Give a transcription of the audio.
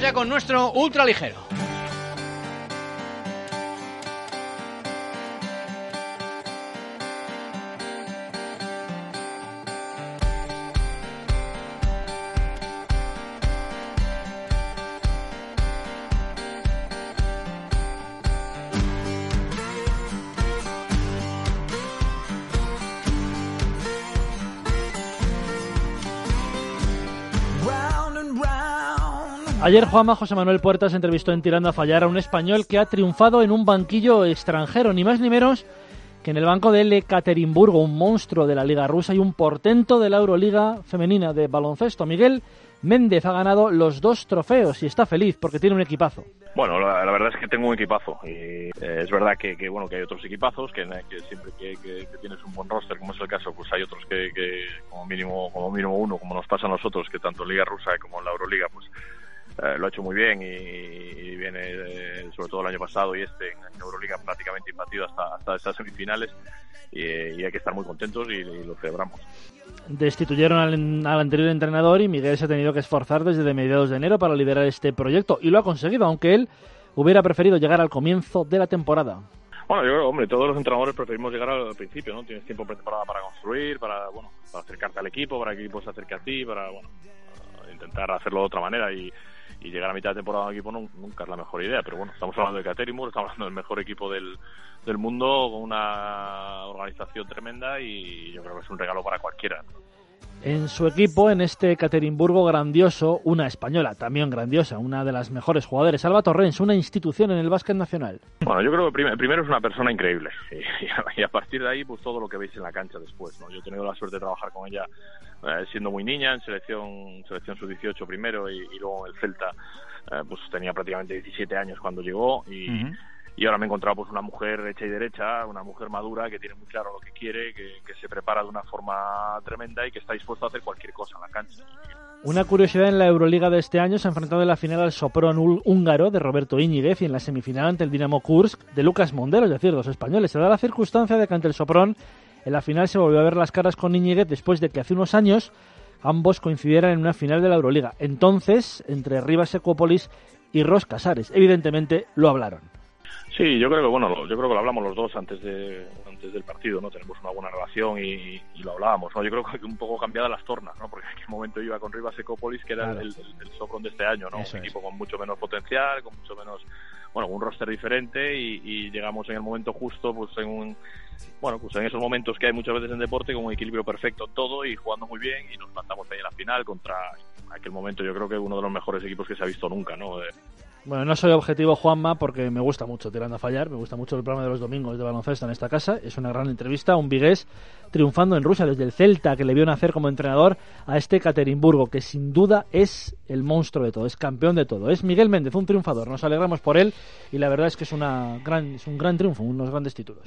Ya con nuestro ultraligero. Ayer Juanma José Manuel Puertas entrevistó en Tirando a Fallar a un español que ha triunfado en un banquillo extranjero, ni más ni menos que en el banco de Ekaterimburgo, un monstruo de la Liga Rusa y un portento de la Euroliga femenina de baloncesto. Miguel Méndez ha ganado los dos trofeos y está feliz porque tiene un equipazo. Bueno, la, verdad es que tengo un equipazo eh, es verdad que, bueno que hay otros equipazos que, siempre que, tienes un buen roster como es el caso pues hay otros que, como mínimo como mínimo uno como nos pasa a nosotros que tanto en Liga Rusa como en la Euroliga pues eh, lo ha hecho muy bien y, viene, eh, sobre todo el año pasado y este, en Euroliga prácticamente imbatido hasta, hasta esas semifinales y, hay que estar muy contentos y, lo celebramos. Destituyeron al, anterior entrenador y Miguel se ha tenido que esforzar desde mediados de enero para liderar este proyecto y lo ha conseguido, aunque él hubiera preferido llegar al comienzo de la temporada. Bueno, yo creo, hombre, todos los entrenadores preferimos llegar al principio, ¿no? Tienes tiempo preparado para construir, para, bueno, para acercarte al equipo, para que el equipo se acerque a ti, para, bueno, intentar hacerlo de otra manera y llegar a mitad de temporada a un equipo nunca es la mejor idea, pero bueno, estamos hablando de Caterimur, estamos hablando del mejor equipo del, del mundo, con una organización tremenda y yo creo que es un regalo para cualquiera. En su equipo, en este Caterimburgo grandioso, una española también grandiosa, una de las mejores jugadores, Alba Torrens, una institución en el básquet nacional. Bueno, yo creo que primero es una persona increíble y, a partir de ahí, pues todo lo que veis en la cancha después. ¿no? Yo he tenido la suerte de trabajar con ella eh, siendo muy niña, en selección, selección sub-18 primero y, luego en el Celta, eh, pues tenía prácticamente 17 años cuando llegó y y ahora me he encontrado pues una mujer hecha y derecha, una mujer madura que tiene muy claro lo que quiere, que, se prepara de una forma tremenda y que está dispuesto a hacer cualquier cosa en la cancha. Una curiosidad en la Euroliga de este año se ha enfrentado en la final al Sopron húngaro de Roberto Íñiguez y en la semifinal ante el Dinamo Kursk de Lucas Mondelo, es decir, los españoles. Se da la circunstancia de que ante el Sopron en la final se volvió a ver las caras con Íñiguez después de que hace unos años ambos coincidieran en una final de la Euroliga. Entonces, entre Rivas Ecuópolis y Ros Casares, evidentemente lo hablaron. Sí, yo creo que bueno, yo creo que lo hablamos los dos antes de antes del partido, ¿no? Tenemos una buena relación y, lo hablábamos, ¿no? Yo creo que un poco cambiada las tornas, ¿no? Porque en aquel momento iba con Rivas Ecopolis, que era el, el, de este año, ¿no? un equipo con mucho menos potencial, con mucho menos, bueno, un roster diferente y, llegamos en el momento justo, pues en un, bueno, pues en esos momentos que hay muchas veces en deporte, con un equilibrio perfecto en todo y jugando muy bien y nos plantamos ahí en la final contra aquel momento yo creo que uno de los mejores equipos que se ha visto nunca, ¿no? Bueno, no soy objetivo, Juanma, porque me gusta mucho Tirando a Fallar, me gusta mucho el programa de los domingos de baloncesto en esta casa. Es una gran entrevista, un vigués triunfando en Rusia desde el Celta, que le vio nacer como entrenador a este Caterimburgo, que sin duda es el monstruo de todo, es campeón de todo. Es Miguel Méndez, un triunfador, nos alegramos por él y la verdad es que es, una gran, es un gran triunfo, unos grandes títulos.